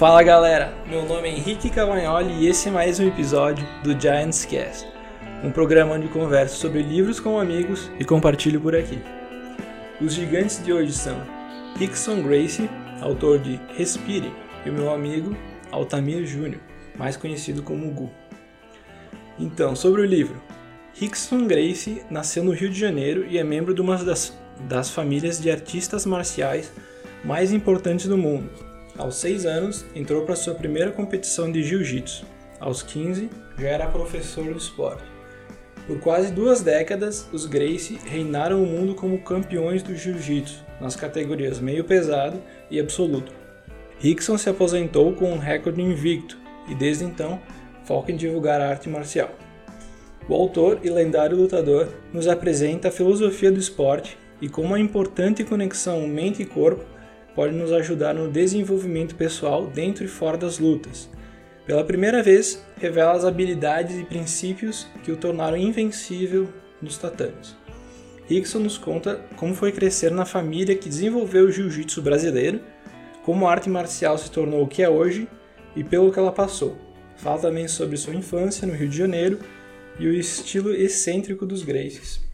Fala galera, meu nome é Henrique Cavagnoli e esse é mais um episódio do Giants Cast, um programa onde converso sobre livros com amigos e compartilho por aqui. Os gigantes de hoje são Rickson Gracie, autor de Respire, e o meu amigo Altamir Júnior, mais conhecido como Gu. Então, sobre o livro. Rickson Gracie nasceu no Rio de Janeiro e é membro de uma das, das famílias de artistas marciais mais importantes do mundo. Aos 6 anos, entrou para sua primeira competição de jiu-jitsu. Aos 15, já era professor do esporte. Por quase duas décadas, os Gracie reinaram o mundo como campeões do jiu-jitsu, nas categorias meio pesado e absoluto. Rickson se aposentou com um recorde invicto e desde então foca em divulgar a arte marcial. O autor e lendário lutador nos apresenta a filosofia do esporte e como a importante conexão mente e corpo pode nos ajudar no desenvolvimento pessoal dentro e fora das lutas. Pela primeira vez, revela as habilidades e princípios que o tornaram invencível nos tatames. Rickson nos conta como foi crescer na família que desenvolveu o jiu-jitsu brasileiro, como a arte marcial se tornou o que é hoje e pelo que ela passou. Fala também sobre sua infância no Rio de Janeiro e o estilo excêntrico dos Gracies.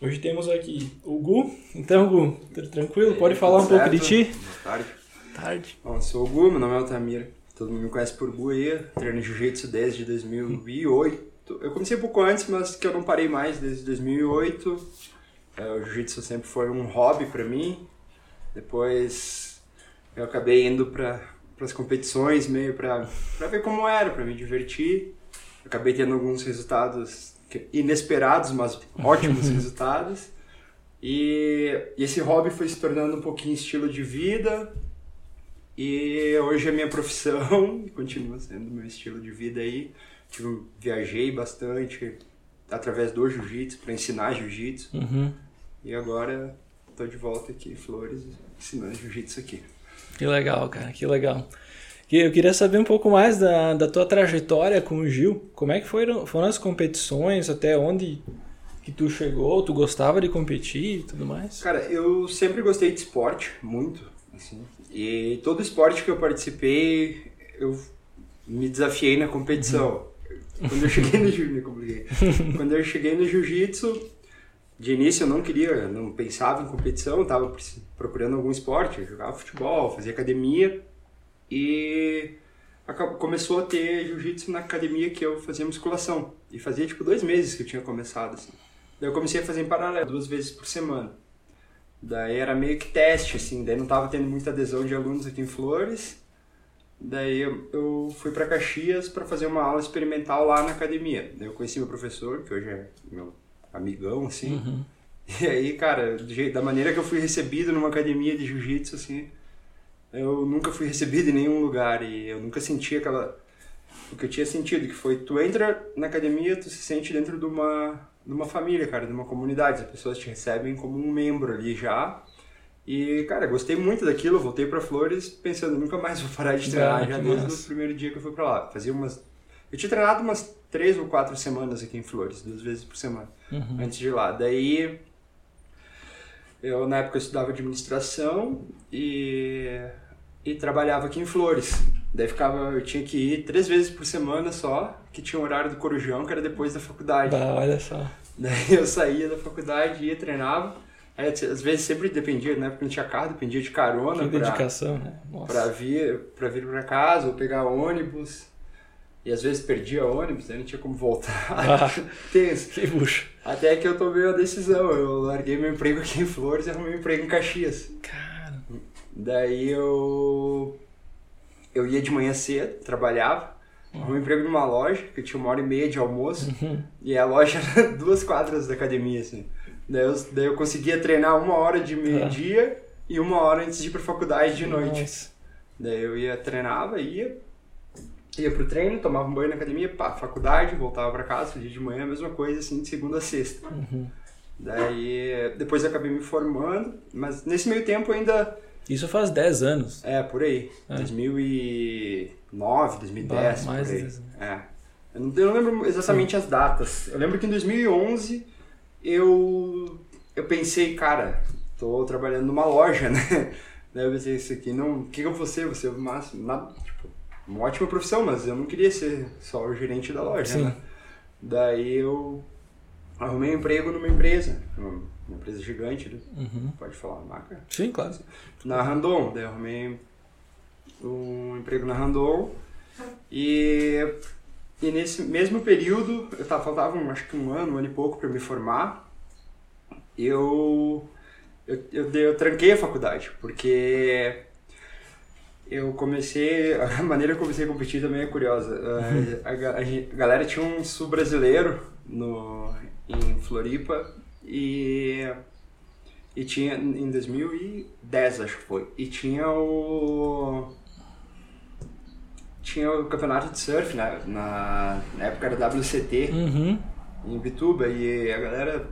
Hoje temos aqui o Gu. Então, Gu, tranquilo? Pode falar um pouco de ti? Boa tarde. Tarde. Bom, sou o Gu, meu nome é Altamir. Todo mundo me conhece por Gu aí. Treino Jiu-Jitsu desde 2008. Eu comecei um pouco antes, mas que eu não parei mais desde 2008. É, o Jiu-Jitsu sempre foi um hobby pra mim. Depois eu acabei indo para as competições meio pra ver como era, pra me divertir. Acabei tendo alguns resultados inesperados, mas ótimos resultados. E, esse hobby foi se tornando um pouquinho estilo de vida. E hoje é minha profissão, continua sendo meu estilo de vida aí. Tipo, viajei bastante através do jiu-jitsu, para ensinar jiu-jitsu. Uhum. E agora estou de volta aqui em Flores, ensinando jiu-jitsu aqui. Que legal, cara, que legal. Eu queria saber um pouco mais da, da tua trajetória com o Gil. Como é que foram, foram as competições, até onde que tu chegou, tu gostava de competir e tudo mais? Cara, eu sempre gostei de esporte, muito, assim. E todo esporte que eu participei, eu me desafiei na competição. Uhum. Quando eu cheguei no jiu-jitsu, quando eu cheguei no jiu-jitsu, de início eu não queria, não pensava em competição, estava procurando algum esporte, eu jogava futebol, fazia academia e começou a ter jiu-jitsu na academia que eu fazia musculação. E fazia tipo dois meses que eu tinha começado, assim. Daí eu comecei a fazer em paralelo, duas vezes por semana. Daí era meio que teste, assim, daí não tava tendo muita adesão de alunos aqui em Flores. Daí eu, fui para Caxias para fazer uma aula experimental lá na academia. Daí eu conheci meu professor, que hoje é meu amigão, assim. Uhum. E aí, cara, da maneira que eu fui recebido numa academia de jiu-jitsu, assim, eu nunca fui recebido em nenhum lugar e eu nunca senti aquela o que eu tinha sentido que foi tu entra na academia tu se sente dentro de uma de uma família cara de uma comunidade as pessoas te recebem como um membro ali já. E cara gostei muito daquilo voltei para Flores pensando nunca mais vou parar de treinar ah, já desde o primeiro dia que eu fui para lá. Fazia umas eu tinha treinado umas três ou quatro semanas aqui em Flores duas vezes por semana uhum. antes de ir lá. Daí eu na época eu estudava administração e e trabalhava aqui em Flores. Daí ficava, eu tinha que ir três vezes por semana só, que tinha o horário do Corujão, que era depois da faculdade. Ah, olha só. Daí eu saía da faculdade, ia, treinava. Aí, às vezes sempre dependia, né? Porque não tinha carro, dependia de carona. Que dedicação, pra, né? Nossa. Pra vir, pra vir pra casa, ou pegar ônibus. E às vezes perdia ônibus, aí não tinha como voltar. Ah, Tenso. Que bucho. Até que eu tomei a decisão. Eu larguei meu emprego aqui em Flores e arrumei um emprego em Caxias. Cara. Daí eu eu ia de manhã cedo, trabalhava, uhum. um emprego numa loja, que tinha uma hora e meia de almoço, uhum. e a loja era duas quadras da academia, assim. Daí eu, daí eu conseguia treinar uma hora de meio-dia uhum. e uma hora antes de ir pra faculdade de noite. Nossa. Daí eu ia, treinava, ia, ia pro treino, tomava um banho na academia, pá, faculdade, voltava para casa, dia de manhã, a mesma coisa, assim, de segunda a sexta. Uhum. Daí, depois eu acabei me formando, mas nesse meio tempo ainda isso faz 10 anos. É, por aí. É. 2009, 2010, bah, mais por aí. É. Eu não, eu não lembro exatamente Sim. as datas. Eu lembro que em 2011 eu, eu pensei, cara, tô trabalhando numa loja, né? Daí eu pensei, isso aqui não. O que, que eu vou ser? Vou ser o máximo. Nada, tipo, uma ótima profissão, mas eu não queria ser só o gerente da loja, Sim. né? Daí eu arrumei um emprego numa empresa, uma empresa gigante, né? Uhum. pode falar a marca? Sim, claro. Na Randon, daí arrumei um emprego na Randon e, e nesse mesmo período, eu tava, faltava um, acho que um ano, um ano e pouco para me formar, eu, eu, eu, eu tranquei a faculdade, porque eu comecei, a maneira que eu comecei a competir também é curiosa. Eh, A, a gen- a galera tinha um sul brasileiro no, em Floripa e e tinha em 2010 acho que foi. E tinha o tinha o campeonato de surf na, na, na época era WCT Uhum. em Bituba. E a galera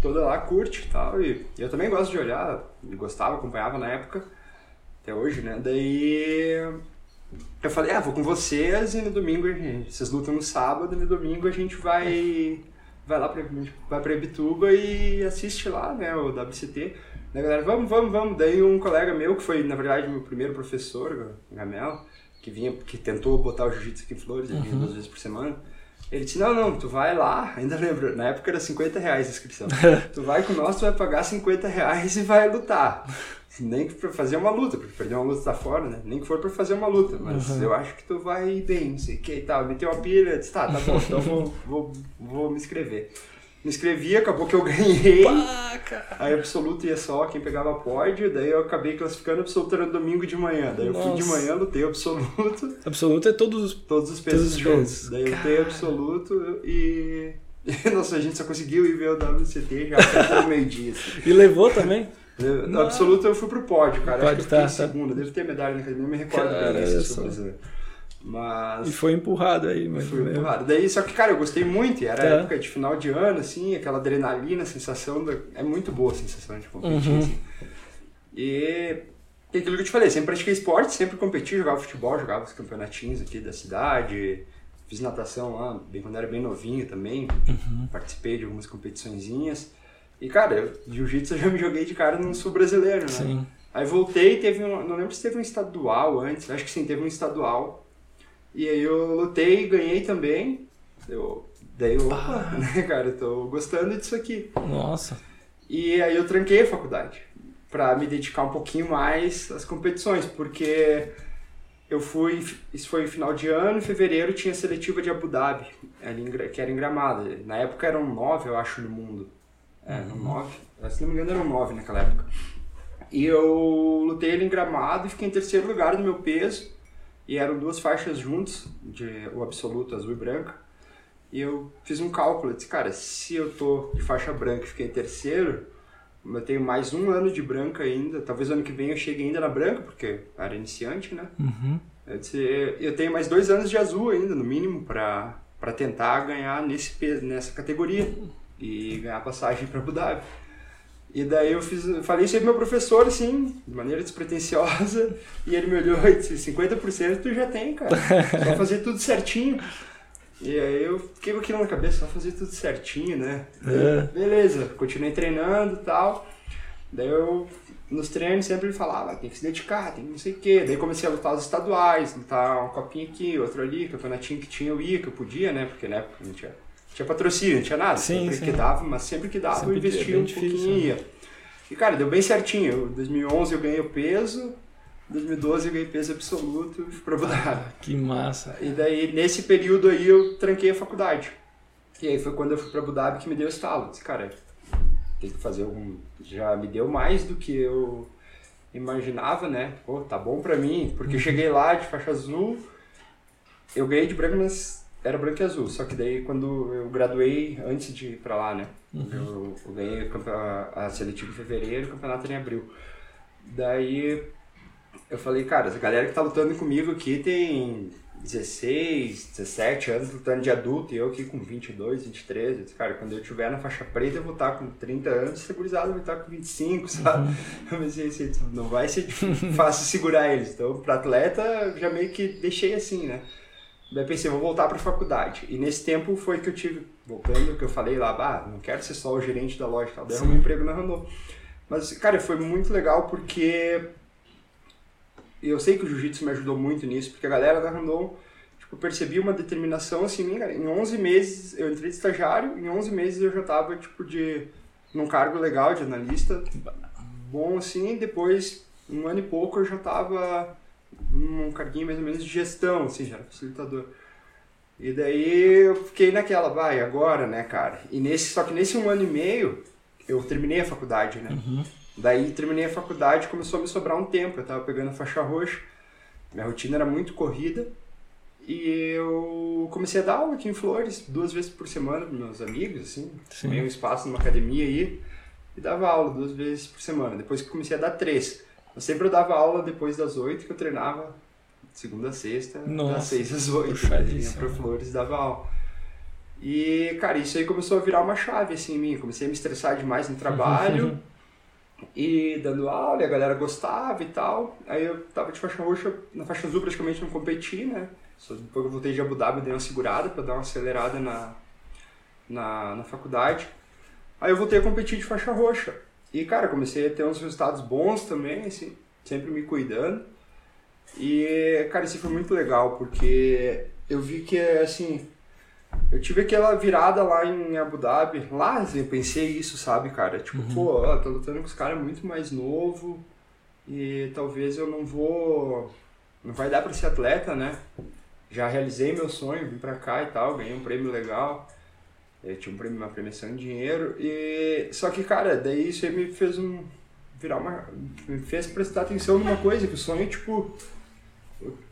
toda lá curte e tal. E eu também gosto de olhar gostava acompanhava na época até hoje né? Daí eu falei ah vou com vocês e no domingo gente, vocês lutam no sábado e no domingo a gente vai vai lá pra, vai pra Ibituba e assiste lá, né, o WCT. Daí a galera, vamos, vamos, vamos. Daí um colega meu, que foi, na verdade, meu primeiro professor, o Gamel, que vinha, que tentou botar o jiu-jitsu aqui em Flores, ele vinha duas vezes por semana. Ele disse, não, não, tu vai lá, ainda lembro, na época era 50 reais a inscrição. tu vai com nós, tu vai pagar 50 reais e vai lutar. Nem que pra fazer uma luta, porque perder uma luta tá fora, né? Nem que for pra fazer uma luta, mas eu acho que tu vai bem, não sei o que e tal. Meteu uma pilha, disse, tá, tá bom, então vou, vou, vou me inscrever. Me inscrevi, acabou que eu ganhei. Pá, cara. Aí absoluto ia só quem pegava pódio, daí eu acabei classificando absoluto era domingo de manhã. Daí eu fui de Nossa. manhã, lutei absoluto, Absoluto é todos os. todos os pesos Todos os juntos. Daí eu lutei absoluto e. Nossa, a gente só conseguiu ir ver o WCT já até meio-dia. assim. E levou também? No Não. absoluto eu fui pro pódio, cara. Acho que eu tá, em tá. segunda. Deve ter medalha na academia, não me recordo Cara, bem eu olha sou só. brasileiro. Mas. E foi empurrado aí, mas. Fui empurrado. Daí, só que, cara, eu gostei muito. e Era Tá. época de final de ano, assim, aquela adrenalina, a sensação. Da... É muito boa a sensação de competir, Uhum. assim. E e aquilo que eu te falei, sempre pratiquei esporte, sempre competi, jogava futebol, jogava os campeonatinhos aqui da cidade. Fiz natação lá, bem quando era bem novinho também. Uhum. Participei de algumas competiçõezinhas. E, cara, jiu-jitsu eu já me joguei de cara no sul brasileiro, né? Sim. Aí voltei, teve um, não lembro se teve um estadual antes, acho que sim, teve um estadual. E aí eu lutei, ganhei também. Eu, daí eu, opa, né, cara, eu tô gostando disso aqui. Nossa. E aí eu tranquei a faculdade pra me dedicar um pouquinho mais às competições, porque eu fui, isso foi final de ano, em fevereiro tinha a seletiva de Abu Dhabi, que era em Gramado. Na época eram nove, eu acho, no mundo. É, eram nove, se não me engano eram nove naquela época. E eu lutei ele em Gramado e fiquei em terceiro lugar no meu peso. E eram duas faixas juntos, de, o absoluto azul e branca. E eu fiz um cálculo, eu disse, cara, se eu tô de faixa branca e fiquei em terceiro, eu tenho mais um ano de branca ainda, talvez ano que vem eu chegue ainda na branca, porque era iniciante, né? Uhum. Eu, disse, eu tenho mais dois anos de azul ainda, no mínimo, pra tentar ganhar nesse peso, nessa categoria e ganhar passagem pra Abu Dhabi. E daí eu fiz, falei isso aí pro meu professor, assim, de maneira despretensiosa, e ele me olhou e disse, 50% tu já tem, cara, só fazer tudo certinho. E aí eu fiquei com aquilo na cabeça, só fazer tudo certinho, né? É. Beleza, continuei treinando e tal. Daí eu, nos treinos, sempre ele falava, "Ah, tem que se dedicar, tem que não sei o quê. Daí comecei a lutar os estaduais, lutar uma copinha aqui, outro ali, campeonatinho que tinha eu ia, que eu podia, né? Porque na época não tinha, tinha patrocínio, não tinha nada. Sim, sempre sim. que dava, mas sempre que dava Sempre eu é investia bem um difícil, pouquinho e né? ia. E cara, deu bem certinho. Em 2011 eu ganhei o peso, em 2012 eu ganhei peso absoluto e fui pra Abu Dhabi. Que massa. E daí, nesse período aí, eu tranquei a faculdade. E aí foi quando eu fui pra Abu Dhabi que me deu o estalo. Disse, cara, tem que fazer algum... Já me deu mais do que eu imaginava, né? Pô, tá bom pra mim. Porque eu cheguei lá de faixa azul, eu ganhei de branco, mas era branco e azul. Só que daí, quando eu graduei, antes de ir pra lá, né? Eu, eu ganhei a, a seletiva em fevereiro e o campeonato era em abril. Daí eu falei, cara, essa galera que tá lutando comigo aqui tem 16, 17 anos lutando de adulto e eu aqui com 22, 23. Eu disse, cara, quando eu estiver na faixa preta eu vou estar com 30 anos, segurizado vai estar com 25, sabe? Eu pensei assim, não vai ser fácil segurar eles. Então, pra atleta, eu já meio que deixei assim, né? Daí pensei, vou voltar pra faculdade. E nesse tempo foi que eu tive, voltando, que eu falei lá, ah, não quero ser só o gerente da loja tal. Daí eu um emprego na Randon. Mas, cara, foi muito legal porque eu sei que o jiu-jitsu me ajudou muito nisso, porque a galera da Randon, tipo, percebi uma determinação assim, minha, em 11 meses eu entrei de estagiário, em 11 meses eu já tava, tipo, de num cargo legal de analista, bom assim, depois, um ano e pouco eu já tava num carguinho mais ou menos de gestão, assim, já era facilitador. E daí eu fiquei naquela, vai, agora, né, cara? E nesse, só que nesse um ano e meio, eu terminei a faculdade, né? Uhum. Daí terminei a faculdade começou a me sobrar um tempo. Eu tava pegando a faixa roxa, minha rotina era muito corrida. E eu comecei a dar aula aqui em Flores, duas vezes por semana para meus amigos, assim. Sim. Meio um espaço numa academia aí. E dava aula duas vezes por semana. Depois que comecei a dar três. Eu sempre eu dava aula depois das oito, que eu treinava segunda a sexta, Nossa, das seis às oito. Né? Vinha pra Flores e dava aula. E, cara, isso aí começou a virar uma chave, assim, em mim. Comecei a me estressar demais no trabalho e dando aula, e a galera gostava e tal. Aí eu tava de faixa roxa, na faixa azul praticamente não competi, né? Só depois que eu voltei de Abu Dhabi, dei uma segurada pra dar uma acelerada na, na, na faculdade. Aí eu voltei a competir de faixa roxa. E, cara, comecei a ter uns resultados bons também, assim, sempre me cuidando. E, cara, isso foi muito legal, porque eu vi que, assim, eu tive aquela virada lá em Abu Dhabi. Lá assim, eu pensei isso, sabe, cara? Tipo, pô, ó, tô lutando com os caras muito mais novo e talvez eu não vou. Não vai dar pra ser atleta, né? Já realizei meu sonho, vim pra cá e tal, ganhei um prêmio legal. Eu tinha um uma premiação em dinheiro. E. Só que, cara, daí isso aí me fez um. virar uma. me fez prestar atenção numa coisa, que o sonho, tipo.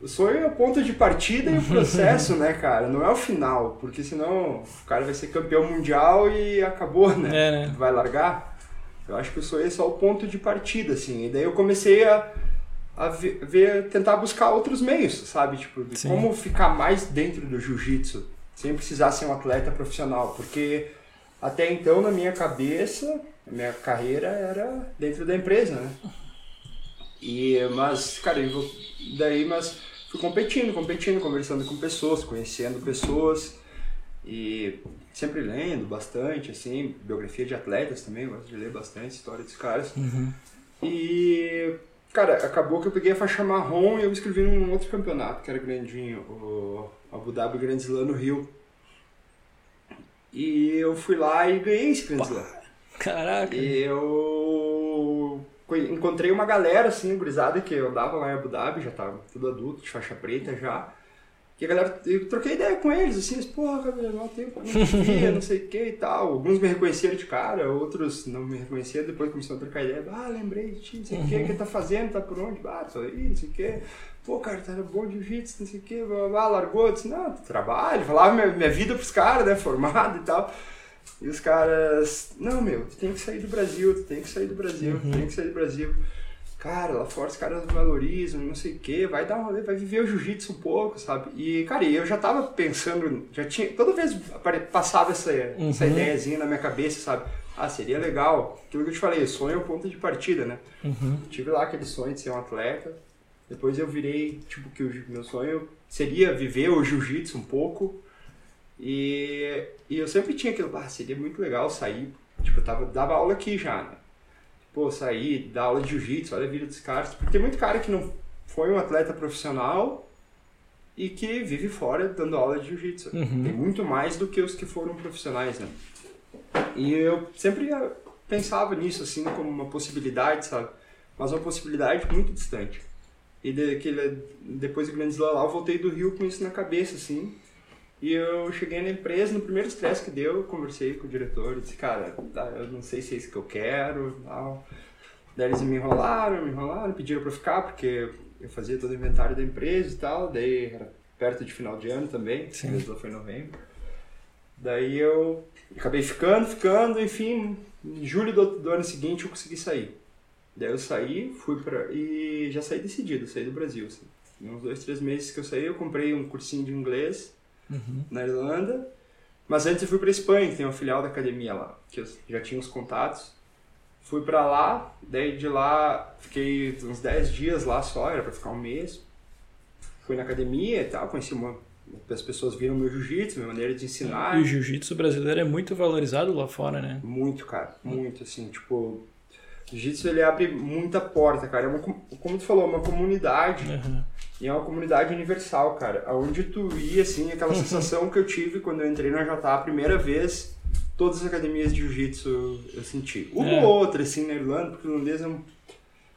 O sonho é o ponto de partida e o processo, né, cara? Não é o final, porque senão o cara vai ser campeão mundial e acabou, né? É, né? Vai largar. Eu acho que o sonho é só o ponto de partida, assim. E daí eu comecei a, a ver, tentar buscar outros meios, sabe? Tipo, Sim. como ficar mais dentro do jiu-jitsu, sem precisar ser um atleta profissional. Porque até então, na minha cabeça, a minha carreira era dentro da empresa, né? E, mas, cara, eu vou- daí, mas fui competindo, competindo, conversando com pessoas, conhecendo pessoas e sempre lendo bastante, assim, biografia de atletas também, gosto de ler bastante história dos caras. E, cara, acabou que eu peguei a faixa marrom e eu me inscrevi num outro campeonato que era grandinho, o Abu Dhabi Grand Slam no Rio. E eu fui lá e ganhei esse Grand Slam. Caraca. E eu co- encontrei uma galera, assim, gurizada, que eu dava lá em Abu Dhabi, já tava tudo adulto, de faixa preta já. E a galera, eu troquei ideia com eles, assim, eles, porra, Gabriel, não tempo, não te via, não sei o que e tal. Alguns me reconheceram de cara, outros não me reconheceram, depois começaram a trocar ideia. Ah, lembrei de ti, não sei o que, o que tá fazendo, tá por onde? Ah, tô aí, não sei o que. Pô, cara, tá bom de jiu-jitsu, não sei o que, blá, blá, blá, largou. Disse, não, trabalho, falava minha, minha vida pros caras, né, formado e tal. E os caras, não, meu, tu tem que sair do Brasil, tu tem que sair do Brasil, tu tem que sair do Brasil. Cara, lá fora os caras valorizam, não sei o que, vai dar um rolê, vai viver o jiu-jitsu um pouco, sabe? E, cara, eu já tava pensando, já tinha, toda vez passava essa, essa Uhum. ideiazinha na minha cabeça, sabe? Ah, seria legal. Aquilo que eu te falei, sonho é o ponto de partida, né? Uhum. Tive lá aquele sonho de ser um atleta. Depois eu virei, tipo, que o meu sonho seria viver o jiu-jitsu um pouco. E, e eu sempre tinha aquilo, ah, seria muito legal sair. Tipo, eu tava, dava aula aqui já, né? Pô, sair, dar aula de jiu-jitsu, olha a vida dos caras. Porque tem muito cara que não foi um atleta profissional e que vive fora dando aula de jiu-jitsu. Uhum. Tem muito mais do que os que foram profissionais, né? E eu sempre pensava nisso, assim, como uma possibilidade, sabe? Mas uma possibilidade muito distante. E daquele, depois do Grande Slam lá, eu voltei do Rio com isso na cabeça, assim. E eu cheguei na empresa, no primeiro estresse que deu, eu conversei com o diretor e disse, cara, tá, eu não sei se é isso que eu quero tal. Daí eles me enrolaram, me enrolaram, pediram pra ficar, porque eu fazia todo o inventário da empresa e tal, daí era perto de final de ano também, Sim. Slam foi em novembro. Daí eu acabei ficando, ficando, enfim, em julho do, do ano seguinte eu consegui sair. Daí eu saí, fui pra. e já saí decidido, saí do Brasil. Assim. Em uns dois, três meses que eu saí, eu comprei um cursinho de inglês Uhum. na Irlanda. Mas antes eu fui pra Espanha, que tem uma filial da academia lá, que eu já tinha os contatos. Fui pra lá, daí de lá fiquei uns 10 dias lá só, era pra ficar um mês. Fui na academia e tal, conheci uma. As pessoas viram meu jiu-jitsu, minha maneira de ensinar. E o jiu-jitsu brasileiro é muito valorizado lá fora, né? Muito, cara. Muito, assim, tipo... Jiu-jitsu ele abre muita porta, cara. É uma, como tu falou, uma comunidade. Uhum. E é uma comunidade universal, cara. Aonde tu ia, assim, aquela sensação que eu tive quando eu entrei na JA a primeira vez, todas as academias de jiu-jitsu eu senti. Uma É. ou outra, assim, na Irlanda, porque o irlandês é um,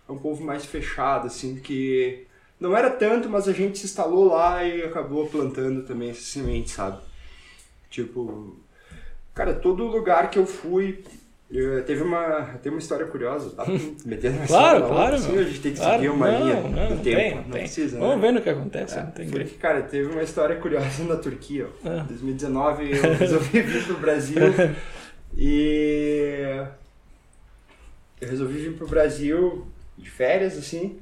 é um povo mais fechado, assim, que não era tanto, mas a gente se instalou lá e acabou plantando também essa semente, sabe? Tipo, cara, todo lugar que eu fui, eu- teve uma, tem uma história curiosa, tá? Metendo Claro, na claro. outra, assim, a gente tem que Claro. seguir uma não, linha não, do não tempo, tem, não, tem. precisa, Vamos né? ver no que acontece, É, não tem foi jeito. que, cara, teve uma história curiosa na Turquia. ó. Ah. Em 2019 eu resolvi vir pro Brasil e eu resolvi vir pro Brasil de férias, assim,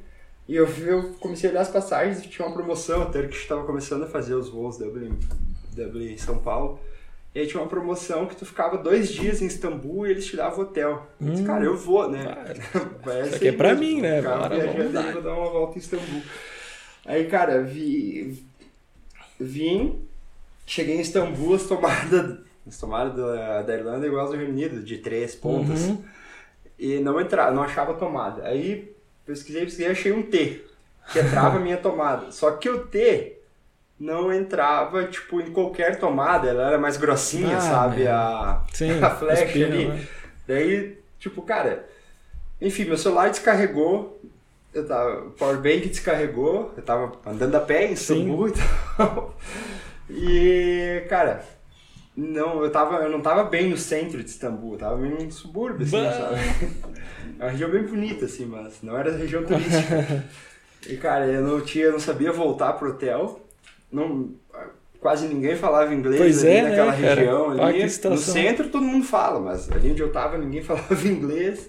e eu, eu comecei a olhar as passagens e tinha uma promoção, a Turkish estava começando a fazer os voos Dublin, Dublin São Paulo. E aí tinha uma promoção que tu ficava dois dias em Istambul e eles te davam hotel. Eu disse, Hum. cara, eu vou, né? Vai Isso aqui é pra mesmo, mim, né? Ficar Bora, viajando vamos vou dar uma volta em Istambul. Aí, cara, vi, vim, cheguei em Istambul, as tomadas, as tomadas da, da Irlanda é igual às do Reino Unido, de três pontas. Uhum. E não entrava, não achava tomada. Aí pesquisei, pesquisei, achei um T, que entrava a minha tomada. Só que o T não entrava, tipo, em qualquer tomada, ela era mais grossinha, Ah, sabe? meu. A, Sim, a flecha ali. né? Daí, tipo, cara, enfim, meu celular descarregou, eu tava, o powerbank descarregou, eu tava andando a pé em Istambul e tal. E, cara, não, eu tava, eu não tava bem no centro de Istambul, eu tava meio num subúrbio, assim, Bah. sabe? É uma região bem bonita, assim, mas não era região turística. e, cara, eu não tinha, eu não sabia voltar pro hotel, não, quase ninguém falava inglês Pois ali é, né, naquela cara? região ali. No centro todo mundo fala, mas ali onde eu tava ninguém falava inglês.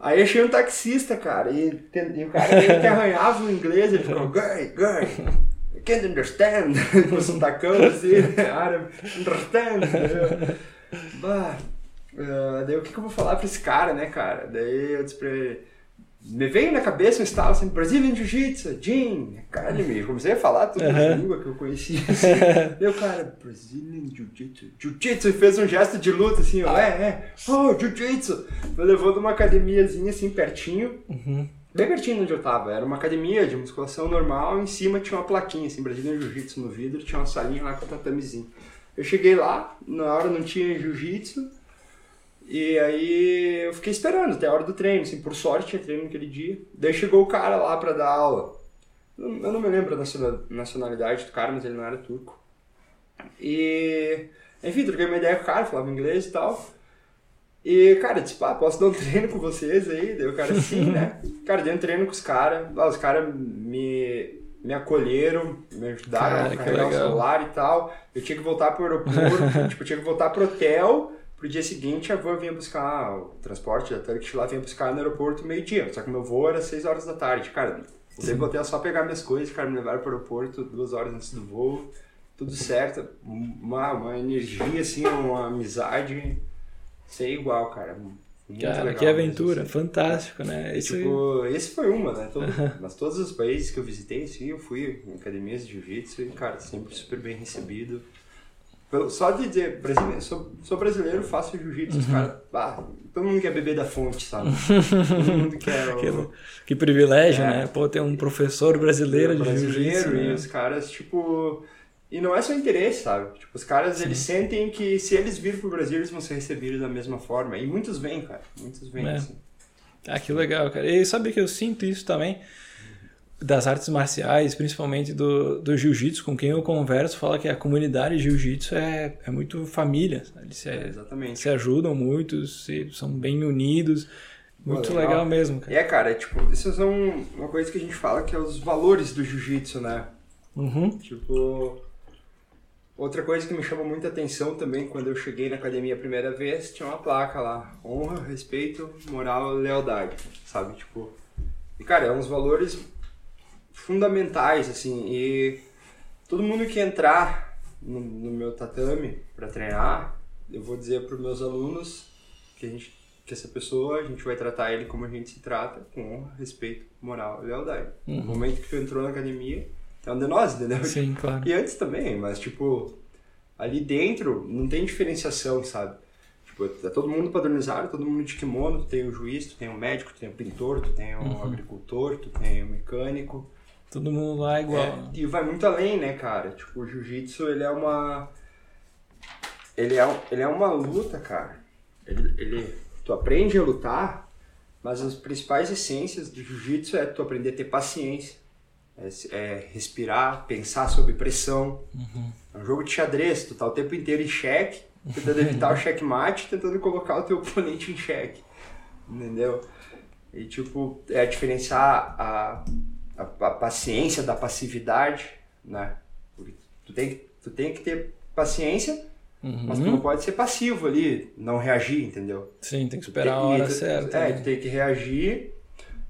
Aí achei um taxista, cara, e, e o cara meio que arranhava o inglês, ele ficou, guy, guy, I can't understand, com sotacão assim, árabe, understand. Bah, ah, daí o que, que eu vou falar pra esse cara, né, cara? Daí eu disse pra ele, me veio na cabeça um estalo assim, Brazilian Jiu-Jitsu, Jim, Academy, eu comecei a falar tudo na língua que eu conhecia, assim. O cara, Brazilian Jiu-Jitsu, Jiu-Jitsu, e fez um gesto de luta, assim, ó, é, é, oh, Jiu-Jitsu, me levou numa academiazinha, assim, pertinho, Uhum. bem pertinho de onde eu tava, era uma academia de musculação normal, em cima tinha uma plaquinha, assim, Brazilian Jiu-Jitsu no vidro, tinha uma salinha lá com tatamezinho. Eu cheguei lá, na hora não tinha Jiu-Jitsu, e aí eu fiquei esperando até a hora do treino, assim, por sorte tinha treino naquele dia. Daí chegou o cara lá pra dar aula. Eu não me lembro a naciona- nacionalidade do cara, mas ele não era turco. E, enfim, troquei uma ideia com o cara, falava inglês e tal. E, cara, disse, pá, posso dar um treino com vocês aí? Daí o cara, sim, né? Cara, dei um treino com os caras. Os caras me, me acolheram, me ajudaram Cara, a carregar o celular e tal. Eu tinha que voltar pro aeroporto, tipo, eu tinha que voltar pro hotel. Pro dia seguinte, a van vinha buscar o transporte da Turkish lá, vinha buscar no aeroporto meio-dia. Só que meu voo era 6 horas da tarde. Cara, voltei pro hotel só pegar minhas coisas, cara, me levaram pro aeroporto duas horas antes do voo. Tudo certo. Uma, uma energia, assim, uma amizade sem igual, cara. Muito Cara, legal que aventura, assim. fantástico, né? Isso Tipo, esse foi uma, né? Todo, mas todos os países que eu visitei, assim, eu fui em academias de jiu-jitsu e, cara, sempre super bem recebido. Pelo- Só de dizer, brasileiro, sou, sou brasileiro, faço jiu-jitsu, os caras, ah, todo mundo quer beber da fonte, sabe? todo mundo quer o, que, que privilégio, É. né? Pô, ter um professor brasileiro de jiu-jitsu. brasileiro e né? os caras, tipo. E não é só interesse, sabe? Tipo, os caras, eles sentem que se eles virem pro Brasil, eles vão ser recebidos da mesma forma. E muitos vêm, cara. Muitos vêm, É. assim. Ah, que legal, cara. E sabe que eu sinto isso também das artes marciais, principalmente do, do jiu-jitsu, com quem eu converso, fala que a comunidade jiu-jitsu é, é muito família. Eles se, É, exatamente. se ajudam muito, se, são bem unidos. Muito legal. legal. mesmo, cara. É, cara, tipo, isso são uma coisa que a gente fala que é os valores do jiu-jitsu, né? Uhum. Tipo, outra coisa que me chamou muita atenção também quando eu cheguei na academia a primeira vez, tinha uma placa lá, honra, respeito, moral, lealdade, sabe? Tipo, e cara, é uns valores fundamentais assim, e todo mundo que entrar no, no meu tatame para treinar, eu vou dizer para os meus alunos que a gente que essa pessoa, a gente vai tratar ele como a gente se trata, com honra, respeito, moral e lealdade. No momento que tu entrou na academia, é um de nós, entendeu? Sim, claro. E antes também, mas tipo, ali dentro não tem diferenciação, sabe? Tipo, Tipo, tá todo mundo padronizado, todo mundo de kimono, tu tem o juiz, tu tem o médico, tu tem o pintor, tu tem o Uhum. agricultor, tu tem o mecânico. Todo mundo lá é igual. É, e vai muito além, né, cara? Tipo, o jiu-jitsu, ele é uma... Ele é, ele é uma luta, cara. Ele, ele, tu aprende a lutar, mas as principais essências do jiu-jitsu é tu aprender a ter paciência. É, é respirar, pensar sob pressão. É um jogo de xadrez, tu tá o tempo inteiro em xeque, tentando evitar o checkmate, tentando colocar o teu oponente em xeque. Entendeu? E tipo, é diferenciar a, a, a paciência da passividade, né? Porque tu tem, que- tu tem que ter paciência, mas tu Uhum. não pode ser passivo ali, não reagir, entendeu? Sim, tem que esperar a tem- e hora tu- certa. É, né? tu tem que reagir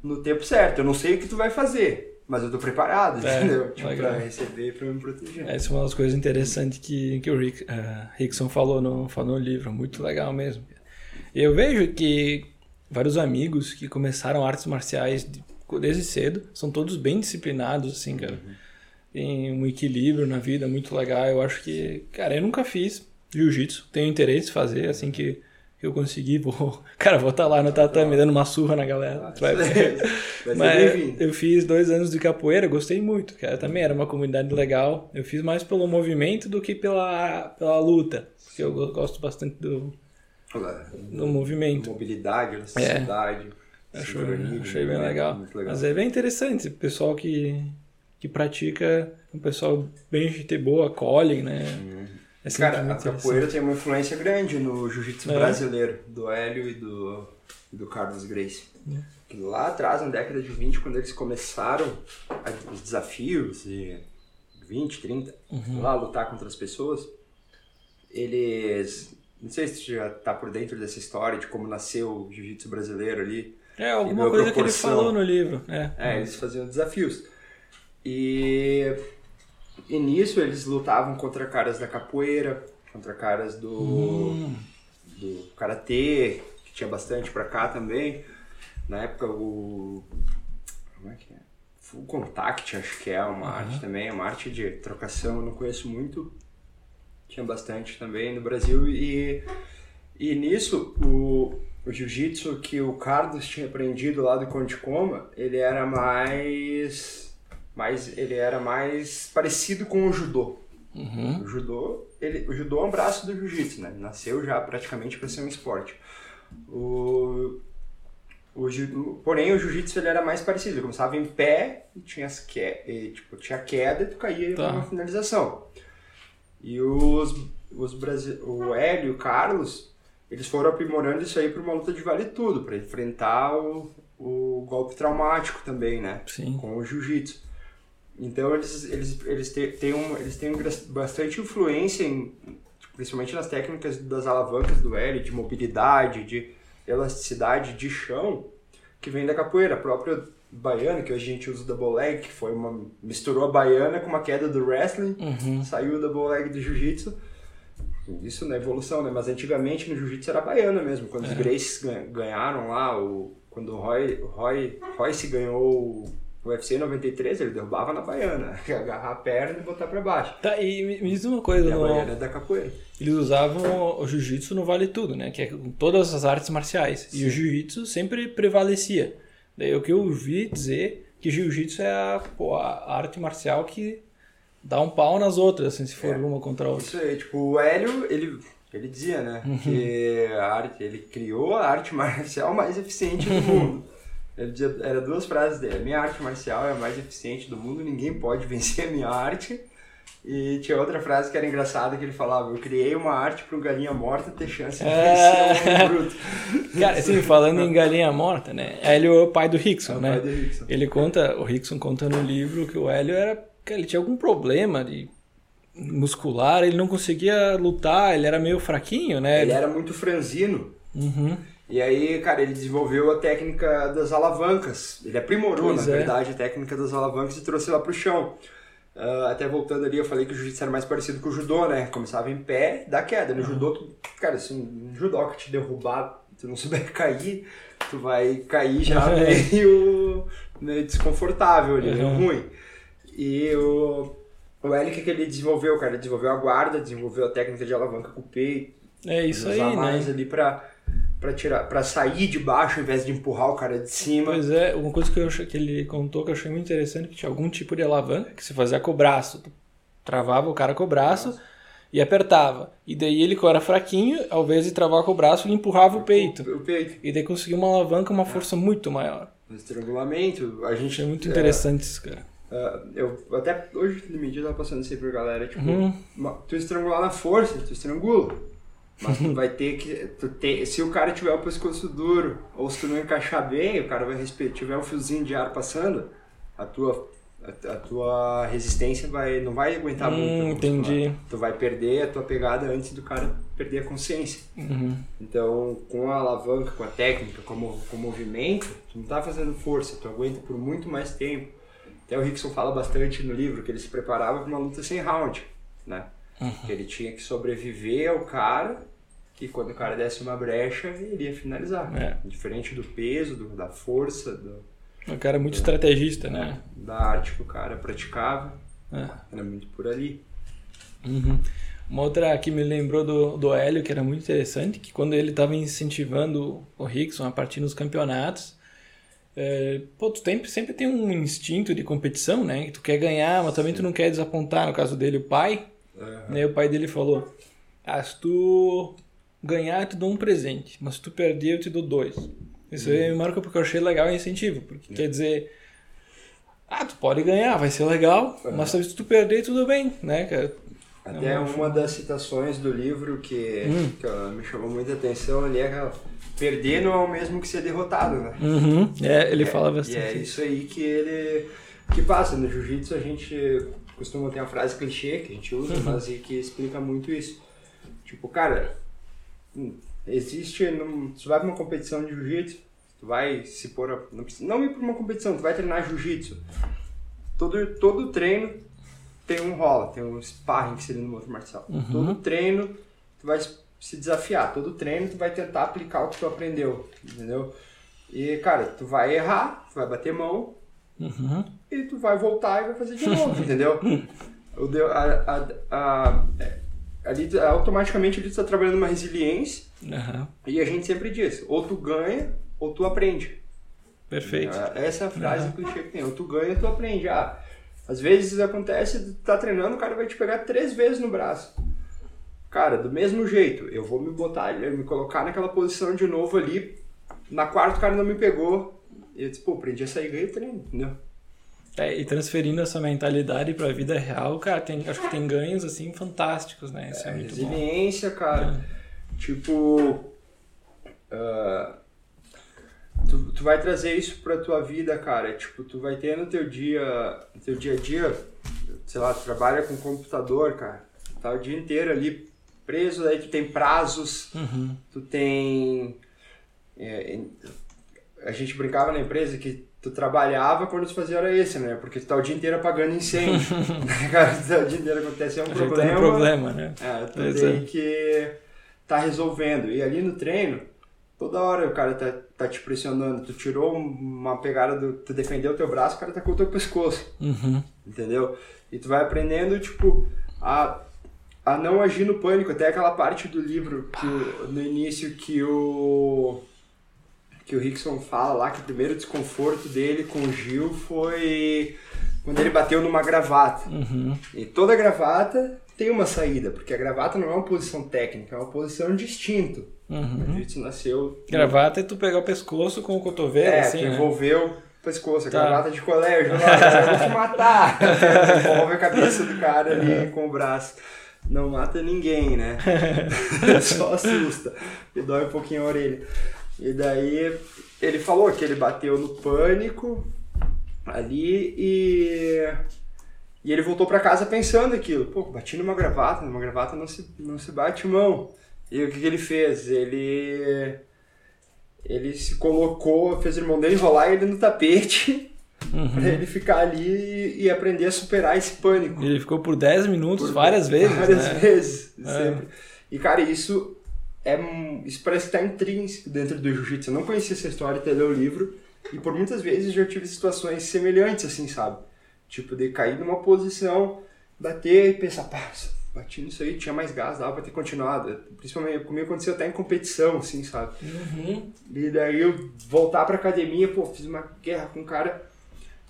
no tempo certo. Eu não sei o que tu vai fazer, mas eu tô preparado, É, entendeu? Tipo, legal. pra receber e pra me proteger. Essa é uma das coisas interessantes que, que o Rick, eh, Rickson falou no, falou no livro. Muito legal mesmo. Eu vejo que vários amigos que começaram artes marciais de- desde cedo são todos bem disciplinados, assim, cara. Tem um equilíbrio na vida muito legal. Eu acho que, cara, eu nunca fiz jiu-jitsu. Tenho interesse em fazer, assim que eu conseguir, vou. Cara, vou estar lá no tatame dando uma surra na galera. Tu vai Mas eu fiz dois anos de capoeira, gostei muito, cara. Também era uma comunidade legal. Eu fiz mais pelo movimento do que pela, pela luta. Porque eu go- gosto bastante do, do movimento. Mobilidade, elasticidade, Achei, sincronia, achei bem né? legal. Legal. Mas é bem interessante. O pessoal que, que pratica é um pessoal bem gente boa, acolhem, né? É sempre Cara, a capoeira tem uma influência grande no jiu-jitsu É. brasileiro, do Hélio e do, e do Carlos Grace. É. Lá atrás, na década de 20, quando eles começaram a- os desafios, e 20, 30, Uhum. lá lutar contra as pessoas, eles. Não sei se já tá por dentro dessa história de como nasceu o jiu-jitsu brasileiro ali. É, alguma coisa que ele falou no livro. É. É, eles faziam desafios. E, e nisso eles lutavam contra caras da capoeira, contra caras do, Hum. do karatê, que tinha bastante pra cá também. Na época o. Como é que é? Full Contact, acho que é uma arte também, é uma arte de trocação, eu não conheço muito. Tinha bastante também no Brasil e, e nisso o, o jiu-jitsu que o Carlos tinha aprendido lá do Conde Coma, ele era mais, mais ele era mais parecido com o judô. Uhum. O judô, ele, o judô é um braço do jiu-jitsu, né? Nasceu já praticamente para ser um esporte. O, o, porém, o jiu-jitsu ele era mais parecido. Ele começava em pé e tinha, as que, e, tipo, tinha queda e tu caía Tá. uma finalização. E os, os Brasi o Hélio e o Carlos, eles foram aprimorando isso aí para uma luta de vale tudo, para enfrentar o, o golpe traumático também, né? Sim. Com o jiu-jitsu. Então eles, eles, eles, têm, têm um, eles têm bastante influência, em, principalmente nas técnicas das alavancas do L, de mobilidade, de elasticidade de chão, que vem da capoeira. A própria baiana, que hoje a gente usa o double leg, que foi uma, misturou a baiana com uma queda do wrestling, Uhum. saiu o double leg do jiu-jitsu. Isso na evolução, né? Mas antigamente no jiu-jitsu era baiana mesmo. Quando os Gracies gan- ganharam lá, o, quando o Roy, Roy, Royce ganhou o UFC 93, ele derrubava na baiana. Agarrar a perna e botar pra baixo. Tá, e me diz uma coisa, E a no- baiana é da capoeira. eles usavam o, jiu-jitsu no vale tudo, né? Que é com todas as artes marciais. E o jiu-jitsu sempre prevalecia. Daí o que eu ouvi dizer que jiu-jitsu é a, pô, a arte marcial que dá um pau nas outras, assim, se for É. uma contra a outra. Isso aí, tipo, o Hélio, ele, ele dizia, né? Que a arte, ele criou a arte marcial mais eficiente do mundo. Ele dizia, era duas frases dele. Minha arte marcial é a mais eficiente do mundo, ninguém pode vencer a minha arte. E tinha outra frase que era engraçada que ele falava, eu criei uma arte para um galinha morta ter chance de É. vencer um homem bruto. Cara, assim, falando em galinha morta, né? Hélio é o pai do Rickson, É o né? pai do Rickson. Ele conta, o Rickson conta no livro que o Hélio era, que ele tinha algum problema de muscular, ele não conseguia lutar, ele era meio fraquinho, né? Ele era muito franzino. Uhum. E aí, cara, ele desenvolveu a técnica das alavancas. Ele aprimorou, Pois na é. verdade, a técnica das alavancas e trouxe lá pro chão. Ah, até voltando ali, eu falei que o jiu-jitsu era mais parecido com o judô, né? Começava em pé, dá queda. No judô, tu, cara, se um judoca te derrubar, tu não souber cair, tu vai cair já meio, meio desconfortável ali, meio Uhum. ruim. E o, o o que, ele desenvolveu, cara? Ele desenvolveu a guarda, desenvolveu a técnica de alavanca com o peito, É isso aí, mais né? ali pra, pra, tirar, pra sair de baixo ao invés de empurrar o cara de cima. Pois é, uma coisa que, eu que ele contou que eu achei muito interessante, que tinha algum tipo de alavanca que se fazia com o braço. Tu travava o cara com o braço e apertava. E daí ele, que era fraquinho, ao invés de travar com o braço, ele empurrava o peito. O peito. E daí conseguia uma alavanca, uma força muito maior. Estrangulamento, a gente. Achei muito é, interessante isso, cara. Ah, eu até hoje no meio eu tava passando isso aí pra galera, tipo, Uhum. tu estrangular na força, tu estrangula. Mas tu vai ter que. Tu te, se o cara tiver o pescoço duro, ou se tu não encaixar bem, o cara vai respeitar, tiver um fiozinho de ar passando, a tua, a, a tua resistência vai, não vai aguentar Hum, muito. entendi. Tu vai perder a tua pegada antes do cara perder a consciência. Uhum. Então, com a alavanca, com a técnica, com, o- com o movimento, tu não tá fazendo força, tu aguenta por muito mais tempo. Até o Rickson fala bastante no livro que ele se preparava para uma luta sem round, né? Que ele tinha que sobreviver ao cara e quando o cara desse uma brecha, ele ia finalizar. É. Diferente do peso, do- da força, do- O cara é muito estrategista, né? da arte que o cara praticava. É. Era muito por ali. Uhum. Uma outra que me lembrou do, do Hélio, que era muito interessante, que quando ele estava incentivando o Rickson a partir nos campeonatos, é, pô, tu tem, sempre tem um instinto de competição, né? Que tu quer ganhar, mas também tu não quer desapontar. No caso dele, o pai, né? O pai dele falou, ah, se tu ganhar, eu te dou um presente, mas se tu perder, eu te dou dois. Isso aí me marca porque eu achei legal o incentivo, porque quer dizer... Ah, tu pode ganhar, vai ser legal, mas se tu perder, tudo bem, né, cara? Até É uma- uma das citações do livro que, Hum. que me chamou muita atenção ali é aquela, perder não é o mesmo que ser derrotado, né? Uhum. É, ele É, fala E bastante. é isso aí que ele que passa. No jiu-jitsu a gente costuma ter uma frase clichê que a gente usa, Uhum. mas e que explica muito isso. Tipo, cara, hum, existe. Num, tu vai pra uma competição de jiu-jitsu, tu vai se pôr. a- não, não ir pra uma competição, tu vai treinar jiu-jitsu. Todo, todo treino tem um rola, tem um sparring que seria no outro marcial. Uhum. Todo treino tu vai se desafiar, todo treino tu vai tentar aplicar o que tu aprendeu, entendeu? E cara, tu vai errar, tu vai bater mão Uhum. e tu vai voltar e vai fazer de novo, entendeu? O a, a, a- ali automaticamente ali tu tá trabalhando uma resiliência Aham. e a gente sempre diz, ou tu ganha ou tu aprende. Perfeito. É, Essa é a frase clichê que tem. Ou tu ganha ou tu aprende. Ah, às vezes acontece, tu tá treinando, o cara vai te pegar três vezes no braço. Cara, do mesmo jeito, eu vou me botar, me colocar naquela posição de novo ali. Na quarta o cara não me pegou. E eu disse, pô, aprendi a sair ganho treino, entendeu? É, e transferindo essa mentalidade pra vida real, cara, tem, acho que tem ganhos assim fantásticos, né? Isso é, muito bom. Resiliência, cara. Tipo. ah, tu, tu vai trazer isso pra tua vida, cara. Tipo, tu vai ter no teu dia. No teu dia a dia, sei lá, tu trabalha com computador, cara. Tá o dia inteiro ali preso, aí tu tem prazos, Uhum. tu tem. é, a gente brincava na empresa que tu trabalhava quando tu fazia hora extra, né? Porque tu tá o dia inteiro apagando incêndio. né, cara, tu tá o dia inteiro acontece um Ajeitando problema. problema, né? É, tu Pois tem é. que tá resolvendo. E ali no treino, toda hora o cara tá, tá te pressionando. Tu tirou uma pegada, do, tu defendeu o teu braço, o cara tá com o teu pescoço. Uhum. Entendeu? E tu vai aprendendo, tipo, a, a não agir no pânico. Até aquela parte do livro que no início que o que o Rickson fala lá que o primeiro desconforto dele com o Gil foi quando ele bateu numa gravata. Uhum. E toda gravata tem uma saída, porque a gravata não é uma posição técnica, é uma posição de instinto. O Uhum. nasceu. Gravata é tu pegar o pescoço com o cotovelo, É, assim, né? envolveu o pescoço, a Tá. gravata de colégio, lá, eu vou te matar. Envolve a cabeça do cara ali com o braço. Não mata ninguém, né? Só assusta. E dói um pouquinho a orelha. E daí ele falou que ele bateu no pânico ali e. E ele voltou pra casa pensando aquilo. Pô, bati numa gravata, numa gravata não se, não se bate mão. E o que, que ele fez? Ele. Ele se colocou, fez o irmão dele enrolar ele no tapete Uhum. pra ele ficar ali e, aprender a superar esse pânico. Ele ficou por 10 minutos Por várias vezes, Várias né? vezes, É. sempre. E, cara, isso é isso parece que tá intrínseco dentro do jiu-jitsu. Eu não conhecia essa história até ler o livro e por muitas vezes já tive situações semelhantes, assim, sabe? Tipo, de cair numa posição, bater e pensar, pá, bati nisso aí, tinha mais gás, dava pra ter continuado. Principalmente comigo aconteceu até em competição, assim, sabe? Uhum. E daí eu voltar pra academia, pô, fiz uma guerra com um cara.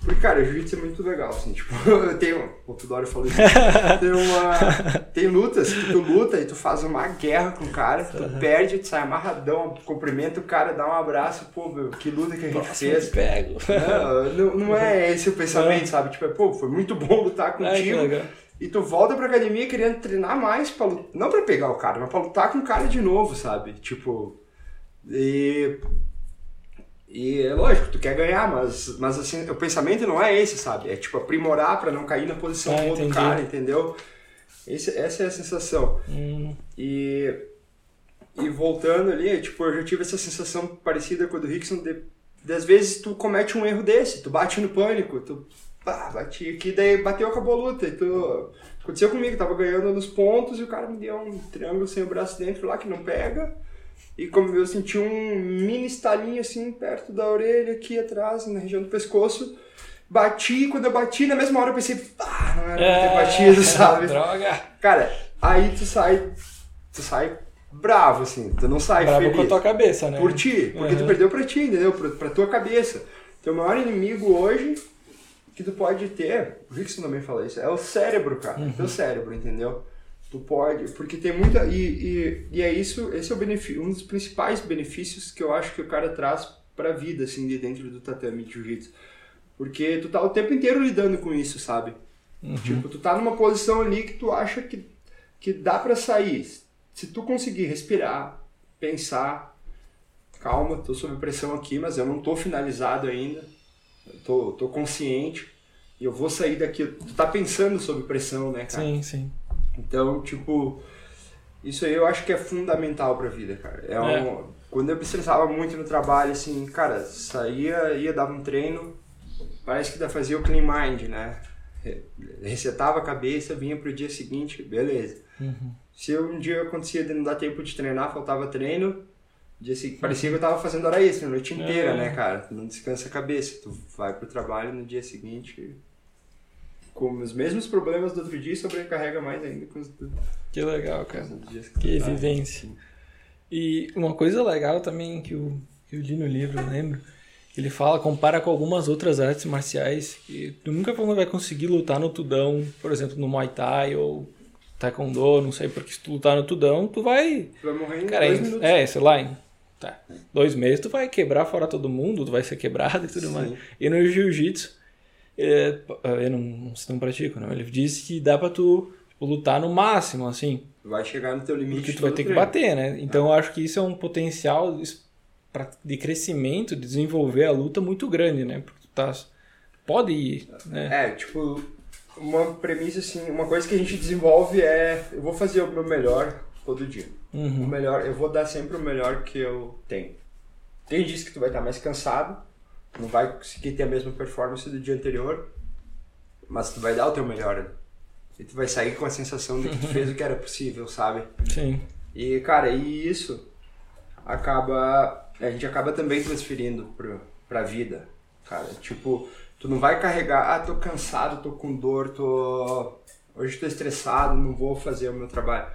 Porque, cara, jiu-jitsu é muito legal, assim, tipo, eu tenho. Pô, toda hora eu falo isso. tem uma. Tem lutas que tu luta e tu faz uma guerra com o cara, tu Uhum. perde, tu sai amarradão, cumprimenta o cara, dá um abraço, pô, meu, que luta que a gente fez. Pego. Não, não, não é esse o pensamento, sabe? Tipo, é, pô, foi muito bom lutar contigo. legal. E tu volta pra academia querendo treinar mais, pra, não pra pegar o cara, mas pra lutar com o cara de novo, sabe? Tipo. E. E é lógico, tu quer ganhar, mas, mas assim, o pensamento não é esse, sabe? É tipo aprimorar pra não cair na posição Ah, do outro cara, entendeu? Esse, essa é a sensação. Hum, E, e voltando ali, tipo, eu já tive essa sensação parecida com a do Rickson, de, às vezes tu comete um erro desse, tu bate no pânico, tu pá, bati aqui, daí bateu, acabou a luta, e tu... Aconteceu comigo, tava ganhando nos pontos e o cara me deu um triângulo sem o braço dentro lá que não pega. E como eu senti um mini estalinho assim perto da orelha, aqui atrás, na região do pescoço. Bati, quando eu bati, na mesma hora eu pensei, ah, não era pra ter batido, sabe? Droga. Cara, aí tu sai. Tu sai bravo, assim. Tu não sai Bravo feliz. com a tua cabeça, né? Por ti. Porque tu Uhum. perdeu pra ti, entendeu? Pra, pra tua cabeça. Teu maior inimigo hoje que tu pode ter, o Rickson também fala isso, é o cérebro, cara. Uhum. Teu cérebro, entendeu? Tu pode, porque tem muita. E, e, e é isso, esse é o benefício, um dos principais benefícios que eu acho que o cara traz pra vida, assim, de dentro do tatame de jiu-jitsu. Porque tu tá o tempo inteiro lidando com isso, sabe? Uhum. Tipo, tu tá numa posição ali que tu acha que, que dá pra sair. Se tu conseguir respirar, pensar, calma, tô sob pressão aqui, mas eu não tô finalizado ainda. Eu tô, tô consciente e eu vou sair daqui. Tu tá pensando sob pressão, né, cara? Sim, sim. Então, tipo, isso aí eu acho que é fundamental pra vida, cara. É um, Quando eu me estressava muito no trabalho, assim, cara, saía, ia, dava um treino, parece que fazia o clean mind, né? Re- Resetava a cabeça, vinha pro dia seguinte, beleza. Uhum. Se um dia acontecia de não dar tempo de treinar, faltava treino, dia seguinte, parecia que eu tava fazendo hora extra a noite inteira, É. né, cara? Tu Não descansa a cabeça. Tu vai pro trabalho no dia seguinte com os mesmos problemas do outro dia e sobrecarrega mais ainda com os do, Que legal, cara. Que tá. vivência. E uma coisa legal também que eu, que eu li no livro, eu lembro, ele fala, compara com algumas outras artes marciais que tu nunca vai conseguir lutar no tudão, por exemplo, no Muay Thai ou Taekwondo, não sei, porque se tu lutar no tudão, tu vai... Tu vai morrer em Cara, dois em- minutos. é, sei lá, em tá, dois meses tu vai quebrar fora todo mundo, tu vai ser quebrado e tudo Sim. mais. E no jiu-jitsu, é, eu não, não, não pratico, não. Ele disse que dá pra tu tipo, lutar no máximo, assim, vai chegar no teu limite. porque tu vai ter que treino. bater, né? Então eu acho que isso é um potencial de crescimento, de desenvolver a luta muito grande, né? Porque tu tá. Pode ir, né? É, tipo, uma premissa assim, uma coisa que a gente desenvolve é eu vou fazer o meu melhor todo dia. O Uhum. melhor, eu vou dar sempre o melhor que eu tenho. Tem dias que tu vai estar mais cansado, não vai conseguir ter a mesma performance do dia anterior, mas tu vai dar o teu melhor. né? E tu vai sair com a sensação de que tu fez o que era possível, sabe? Sim. E, cara, e isso acaba. A gente acaba também transferindo pro, pra vida, cara. Tipo, tu não vai carregar, ah, tô cansado, tô com dor, tô. Hoje tô estressado, não vou fazer o meu trabalho.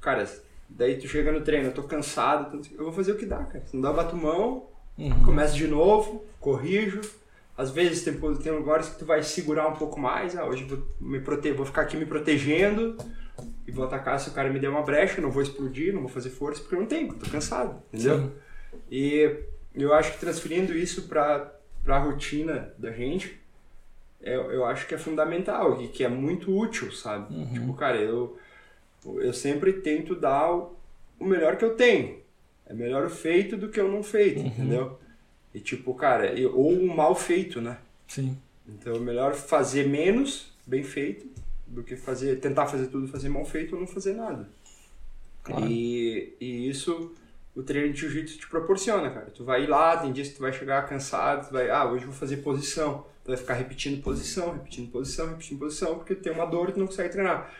Cara, daí tu chega no treino, eu tô cansado, eu vou fazer o que dá, cara. Se não dá, bato mão, Uhum. começo de novo, corrijo. Às vezes tem, tem lugares que tu vai segurar um pouco mais, ah, hoje vou, me prote... vou ficar aqui me protegendo e vou atacar se o cara me der uma brecha, não vou explodir, não vou fazer força, porque eu não tenho, tô cansado, entendeu? Sim. E eu acho que transferindo isso pra, pra rotina da gente, eu, eu acho que é fundamental e que é muito útil, sabe? Uhum. Tipo, cara, eu, eu sempre tento dar o, o melhor que eu tenho. É melhor o feito do que o não feito, Uhum. entendeu? E tipo, cara, ou o mal feito, né? Sim. Então é melhor fazer menos, bem feito, do que fazer, tentar fazer tudo, fazer mal feito ou não fazer nada. Claro. E, e isso o treino de jiu-jitsu te proporciona, cara. Tu vai ir lá, tem dias que tu vai chegar cansado, tu vai, ah, hoje eu vou fazer posição. Tu vai ficar repetindo posição, repetindo posição, repetindo posição, porque tem uma dor e tu não consegue treinar.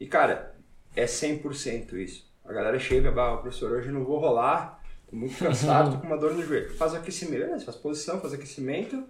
E, cara, é 100% isso. A galera chega, bah, professor, hoje não vou rolar, tô muito cansado, tô com uma dor no joelho. Faz aquecimento, faz posição, faz aquecimento,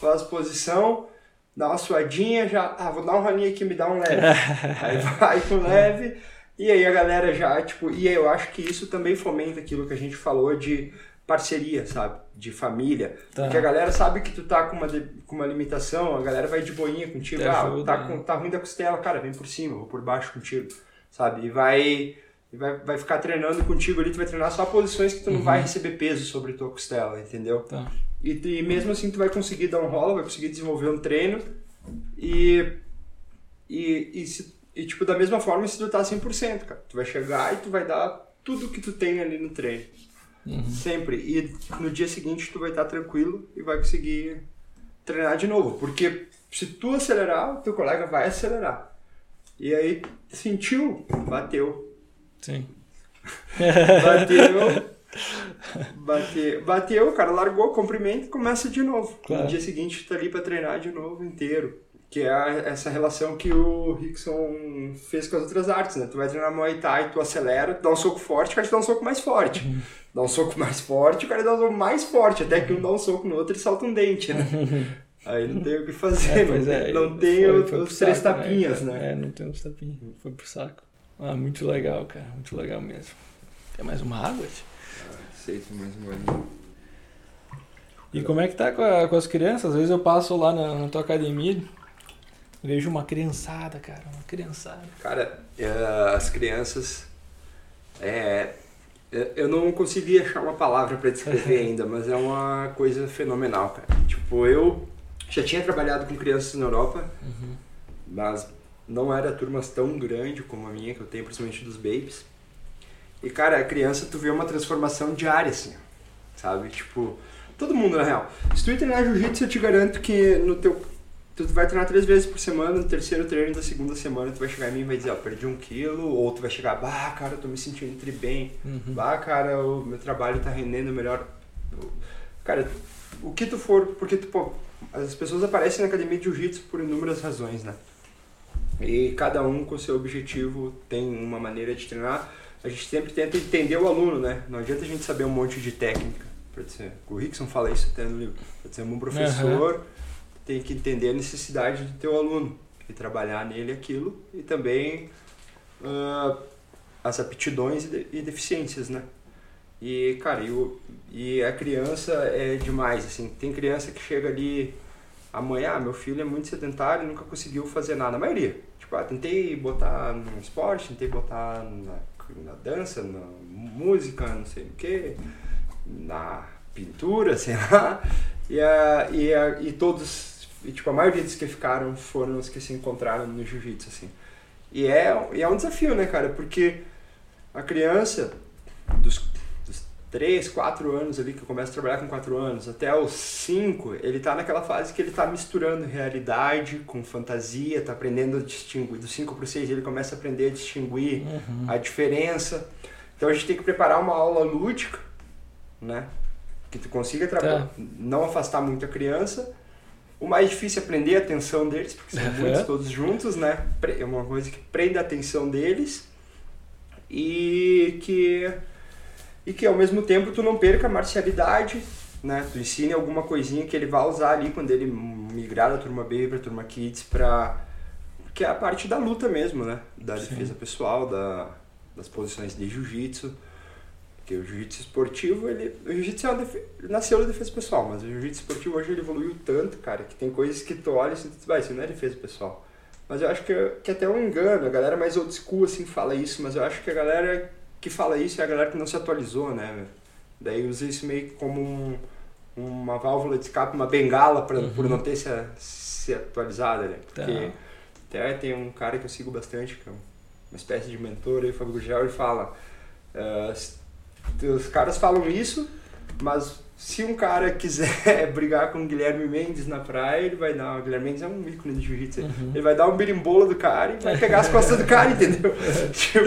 faz posição, dá uma suadinha, já, ah, vou dar um rolinho aqui, me dá um leve. aí vai com leve, e aí a galera já, tipo, e aí eu acho que isso também fomenta aquilo que a gente falou de parceria, sabe? De família. Tá. Porque a galera sabe que tu tá com uma, de- com uma limitação, a galera vai de boinha contigo. Te ah, tá, né? com, tá ruim da costela, cara, vem por cima, vou por baixo contigo, sabe? E vai, vai, vai ficar treinando contigo ali, tu vai treinar só posições que tu não vai receber peso sobre tua costela, entendeu? Tá. E, e mesmo assim tu vai conseguir dar um rola, vai conseguir desenvolver um treino e, e, e, se- e, tipo, da mesma forma se tu tá 100%, cara. Tu vai chegar e tu vai dar tudo que tu tem ali no treino. Sempre. E no dia seguinte tu vai estar tranquilo e vai conseguir treinar de novo. Porque se tu acelerar, o teu colega vai acelerar. E aí, sentiu, bateu. Sim. Bateu. Bateu, bateu, o cara largou, cumprimento e começa de novo. Claro. No dia seguinte tá ali pra treinar de novo inteiro. Que é a- essa relação que o Rickson fez com as outras artes, né? Tu vai treinar Muay Thai, tu acelera, dá um soco forte, o cara te dá um soco mais forte. Uhum. Dá um soco mais forte, o cara dá um soco mais forte, até que um dá um soco no outro e salta um dente, né? Aí não tem o que fazer, É, não, é, não tem foi- o- foi os três saco, tapinhas, cara? né? É, não tem os tapinhas. Foi pro saco. Ah, muito legal, cara. Muito legal mesmo. Quer mais uma água? tio? Aceito mais um golinho. E como é que tá com, a- com as crianças? Às vezes eu passo lá na, na tua academia, vejo uma criançada, cara. Uma criançada. Cara, eh, as crianças. É, eu- eu não consegui achar uma palavra pra descrever ainda, mas é uma coisa fenomenal, cara. Tipo, eu já tinha trabalhado com crianças na Europa, mas não era turmas tão grande como a minha, que eu tenho, principalmente dos babies. E, cara, a criança, tu vê uma transformação diária, assim, sabe? Tipo, todo mundo, na real. Se tu treinar jiu-jitsu, eu te garanto que no teu... Tu vai treinar três vezes por semana, no terceiro treino da segunda semana tu vai chegar em mim e vai dizer, ó, perdi um quilo, ou tu vai chegar, bah, cara, eu tô me sentindo tri bem, Uhum. bah, cara, o meu trabalho tá rendendo melhor. Cara, o que tu for, porque tu, pô, as pessoas aparecem na academia de jiu-jitsu por inúmeras razões, né? E cada um com seu objetivo tem uma maneira de treinar. A gente sempre tenta entender o aluno, né? Não adianta a gente saber um monte de técnica. Pra ser, o Rickson fala isso até no livro. Pra ser um professor, tem que entender a necessidade do teu aluno e trabalhar nele aquilo e também ah, as aptidões e, de- e deficiências, né? E, cara, e, o- e a criança é demais, assim. Tem criança que chega ali amanhã, ah, meu filho é muito sedentário e nunca conseguiu fazer nada. A maioria. Tipo, ah, tentei botar no esporte, tentei botar na, na dança, na música, não sei o quê, na pintura, sei lá. E, a, e, a, e todos, e, tipo, a maioria dos que ficaram foram os que se encontraram no jiu-jitsu, assim. E é, e é um desafio, né, cara? Porque a criança, dos 3, 4 anos ali, que começa a trabalhar com 4 anos, até os 5, ele tá naquela fase que ele tá misturando realidade com fantasia, tá aprendendo a distinguir. Dos 5 para 6 ele começa a aprender a distinguir Uhum. a diferença. Então a gente tem que preparar uma aula lúdica, né? Que tu consiga trabalhar, Tá. não afastar muito a criança. O mais difícil é prender a atenção deles, porque são muitos todos juntos, né? É uma coisa que prende a atenção deles e que e que ao mesmo tempo tu não perca a marcialidade, né? Tu ensine alguma coisinha que ele vai usar ali quando ele migrar da turma B para turma Kids para que é a parte da luta mesmo, né? Da Sim. defesa pessoal, da, das posições de jiu-jitsu. Porque o jiu-jitsu esportivo, ele, o jiu-jitsu é uma defe- nasceu da defesa pessoal, mas o jiu-jitsu esportivo hoje ele evoluiu tanto, cara, que tem coisas que tu olha e tu diz, vai, isso não é defesa pessoal. Mas eu acho que, que até é um engano, a galera mais old school assim fala isso, mas eu acho que a galera que fala isso é a galera que não se atualizou, né? Daí usa isso meio como um, uma válvula de escape, uma bengala pra, por não ter se, se atualizado, né? Porque Tá. até tem um cara que eu sigo bastante, que é uma espécie de mentor aí, o Fábio Gugel, ele fala. s- os caras falam isso, mas se um cara quiser brigar com o Guilherme Mendes na praia, ele vai dar. O Guilherme Mendes é um ícone de jiu-jitsu. Uhum. Ele vai dar um berimbolo do cara e vai pegar as costas do cara, entendeu? tipo,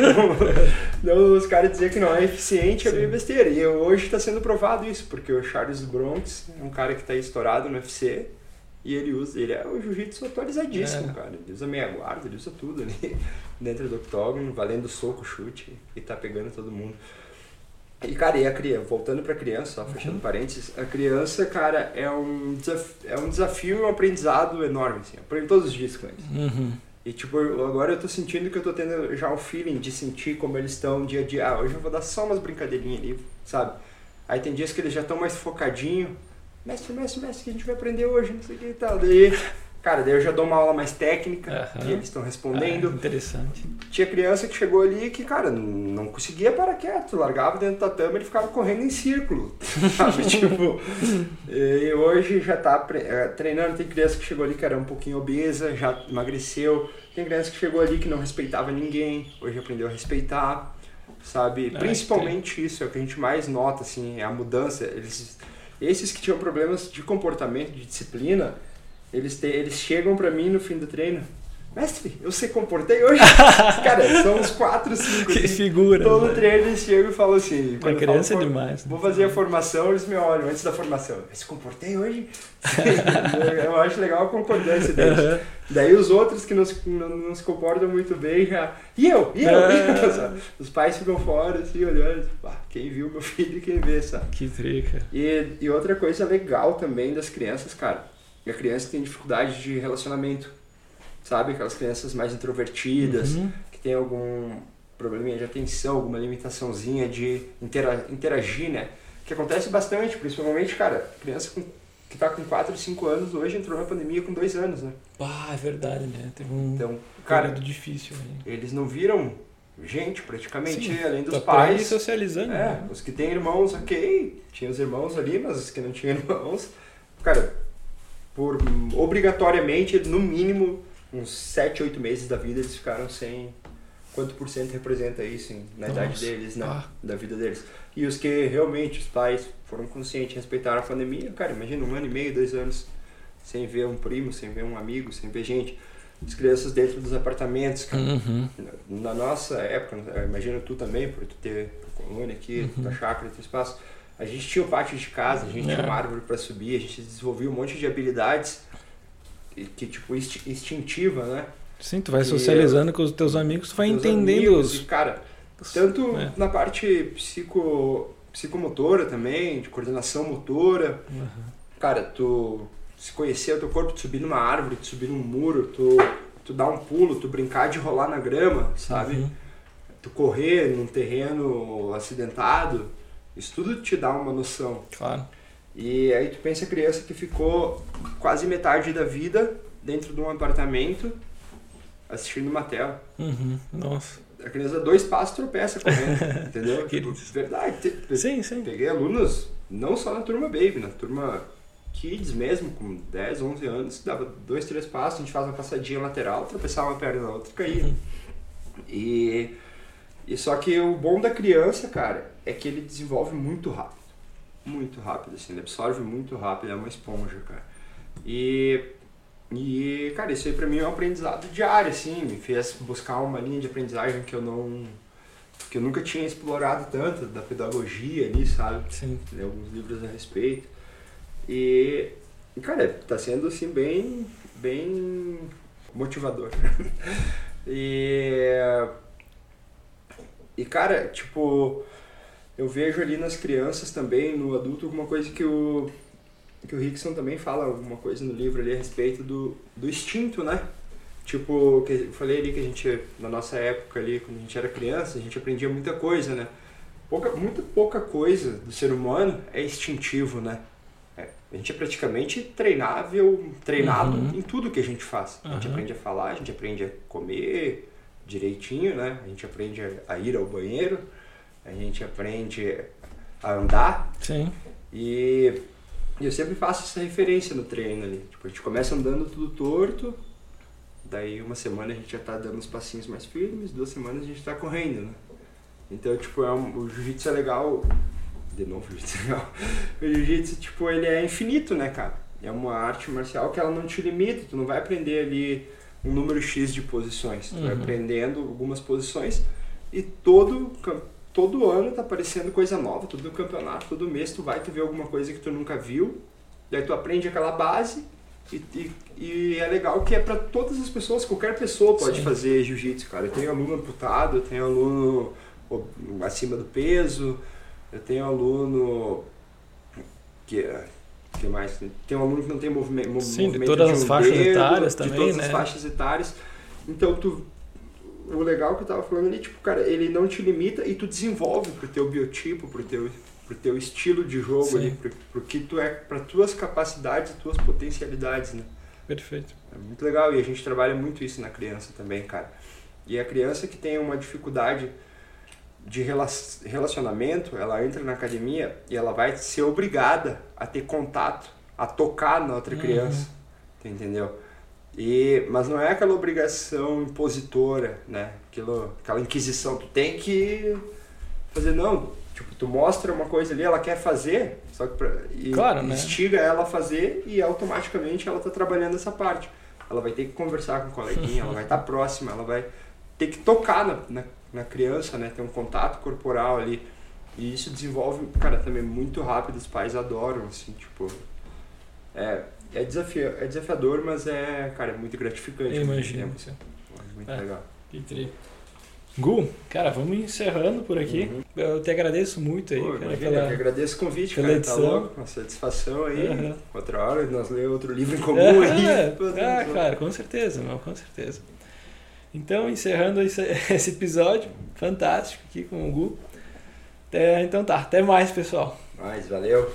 então, os caras dizer que não é eficiente é meio besteira. E hoje está sendo provado isso, porque o Charles Bronx é um cara que está estourado no UFC e ele usa, ele é o jiu-jitsu atualizadíssimo, É. cara. Ele usa meia guarda, ele usa tudo ali dentro do octógono, valendo soco, chute e tá pegando todo mundo. E, cara, e a criança, voltando pra criança, só fechando parênteses, a criança, cara, é um, desafio, é um desafio e um aprendizado enorme, assim. Eu aprendo todos os dias com eles. Uhum. E, tipo, agora eu tô sentindo que eu tô tendo já o feeling de sentir como eles estão dia a dia. Ah, hoje eu vou dar só umas brincadeirinhas ali, sabe? Aí tem dias que eles já estão mais focadinho. Mestre, mestre, mestre, o que a gente vai aprender hoje? Não sei o que e tal. Daí, cara, daí eu já dou uma aula mais técnica Aham. e eles estão respondendo. Ah, interessante. Tinha criança que chegou ali que, cara, não, não conseguia parar quieto. Largava dentro da tatame e ele ficava correndo em círculo. Sabe? tipo, e hoje já tá eh, treinando. Tem criança que chegou ali que era um pouquinho obesa, já emagreceu. Tem criança que chegou ali que não respeitava ninguém, hoje aprendeu a respeitar. Sabe? Ah, Principalmente isso, é o que a gente mais nota, assim, é a mudança. Eles, esses que tinham problemas de comportamento, de disciplina, eles, te, eles chegam pra mim no fim do treino. Mestre, eu se comportei hoje? Cara, são uns 4, 5. Que figura. Todo treino eles chegam e falam assim. Uma criança é falo, demais. né? Vou fazer a formação, eles me olham antes da formação. Eu se comportei hoje? eu acho legal a concordância deles. Aham. Daí os outros que não se, não, não se comportam muito bem já. E eu? E eu? Ah. Sabe? Os pais ficam fora, assim, olhando. Ah, quem viu meu filho e quem vê, sabe? Que trica. E, e outra coisa legal também das crianças, cara, a criança tem dificuldade de relacionamento. Sabe? Aquelas crianças mais introvertidas, Uhum. que tem algum probleminha de atenção, alguma limitaçãozinha de intera interagir, né? Que acontece bastante, principalmente, cara, criança com, que tá com 4, 5 anos hoje entrou na pandemia com 2 anos, né? Ah, é verdade, né? Teve um Então, cara, difícil eles não viram gente praticamente, Sim, além dos Tá pais. socializando. É, né? os que têm irmãos, ok. Tinha os irmãos ali, mas os que não tinham irmãos. Cara, por obrigatoriamente, no mínimo, uns 7, 8 meses da vida eles ficaram sem. Quanto por cento representa isso em- na idade Nossa. deles, né? Ah. Da vida deles. E os que realmente, os pais, foram conscientes, respeitaram a pandemia, cara, imagina um ano e meio, dois anos sem ver um primo, sem ver um amigo, sem ver gente. As crianças dentro dos apartamentos, cara. Uhum. Na nossa época, eu imagino tu também, por tu ter a colônia aqui, Uhum. tua chácara, teu espaço, a gente tinha o pátio de casa, a gente É. tinha uma árvore para subir, a gente desenvolvia um monte de habilidades que, que, tipo, insti- instintiva, né? Sim, tu vai E socializando com os teus amigos, tu vai entendendo amigos, os. e, cara, tanto É. na parte psico, psicomotora também, de coordenação motora, Uhum. cara, tu se conhecer o teu corpo, tu subir numa árvore, tu subir num muro, tu, tu dar um pulo, tu brincar de rolar na grama, sabe? Uhum. tu correr num terreno acidentado, isso tudo te dá uma noção. Claro. E aí tu pensa a criança que ficou quase metade da vida dentro de um apartamento assistindo uma tela. Uhum. Nossa. A criança dois passos tropeça correndo, entendeu? Tipo, verdade. Sim, sim. Peguei alunos, não só na turma Baby, na turma Kids mesmo, com 10, 11 anos, dava dois, três passos, a gente faz uma passadinha lateral, tropeçava uma perna na outra e caía. Uhum. E, e só que o bom da criança, cara, é que ele desenvolve muito rápido. Muito rápido, assim, ele absorve muito rápido, é uma esponja, cara. E, e cara, isso aí pra mim é um aprendizado diário, assim, me fez buscar uma linha de aprendizagem que eu não. que eu nunca tinha explorado tanto, da pedagogia ali, sabe? Sim. ler alguns livros a respeito. E, e, cara, tá sendo assim bem, bem motivador. e, e, cara, tipo, eu vejo ali nas crianças também, no adulto, alguma coisa que o, que o Rickson também fala, alguma coisa no livro ali a respeito do, do instinto, né? Tipo, que eu falei ali que a gente, na nossa época ali, quando a gente era criança, a gente aprendia muita coisa, né? Pouca, muito pouca coisa do ser humano é instintivo, né? É, a gente é praticamente treinável, treinado Uhum. em tudo que a gente faz. A gente Uhum. aprende a falar, a gente aprende a comer direitinho, né? A gente aprende a ir ao banheiro, a gente aprende a andar, Sim. e eu sempre faço essa referência no treino ali. Tipo, a gente começa andando tudo torto, daí uma semana a gente já tá dando uns passinhos mais firmes, duas semanas a gente tá correndo, né? Então, tipo, é um, o jiu-jitsu é legal. De novo, o jiu-jitsu é legal. O jiu-jitsu, tipo, ele é infinito, né, cara? É uma arte marcial que ela não te limita, tu não vai aprender ali um número X de posições. Tu vai Uhum. aprendendo algumas posições e todo, todo ano tá aparecendo coisa nova, todo campeonato, todo mês tu vai tu vê alguma coisa que tu nunca viu, daí tu aprende aquela base e, e, e é legal que é para todas as pessoas, qualquer pessoa pode Sim. fazer jiu-jitsu, cara. Eu tenho aluno amputado, eu tenho aluno acima do peso, Eu tenho aluno que que mais? Tem um aluno que não tem movimento, Sim, movimento de todas de as faixas dedo, etárias de também, todas né? as faixas etárias. Então tu o legal que eu tava falando ali, tipo, cara, ele não te limita e tu desenvolve pro teu biotipo, pro teu pro teu estilo de jogo Sim. ali, pro, pro que tu é, para tuas capacidades, tuas potencialidades, né? Perfeito. É muito legal e a gente trabalha muito isso na criança também, cara. E a criança que tem uma dificuldade de rela- relacionamento, ela entra na academia e ela vai ser obrigada a ter contato, a tocar na outra Uhum. criança, entendeu? E, mas não é aquela obrigação impositora, né? Aquilo, aquela inquisição. Tu tem que fazer, não. Tipo, tu mostra uma coisa ali, ela quer fazer, só que pra, e Claro, né? instiga ela a fazer e automaticamente ela tá trabalhando essa parte. Ela vai ter que conversar com o coleguinha, ela vai estar próxima, ela vai ter que tocar na, na, na criança, né? Ter um contato corporal ali. E isso desenvolve, cara, também muito rápido, os pais adoram, assim, tipo. É, é, desafio, é desafiador, mas é, cara, é muito gratificante. Eu imagino. tempo, assim. É muito É. legal. Que tri. Gu, cara, vamos encerrando por aqui. Uhum. Eu te agradeço muito aí, Pô, cara, imagina, pela- eu agradeço o convite, pela cara. edição. Tá louco? Uma satisfação aí. Aham. Outra hora nós lemos outro livro em comum aí. É, ah, pô. cara, com certeza, não, com certeza. Então, encerrando esse, esse episódio fantástico aqui com o Gu. É, então tá, até mais, pessoal. Mas valeu.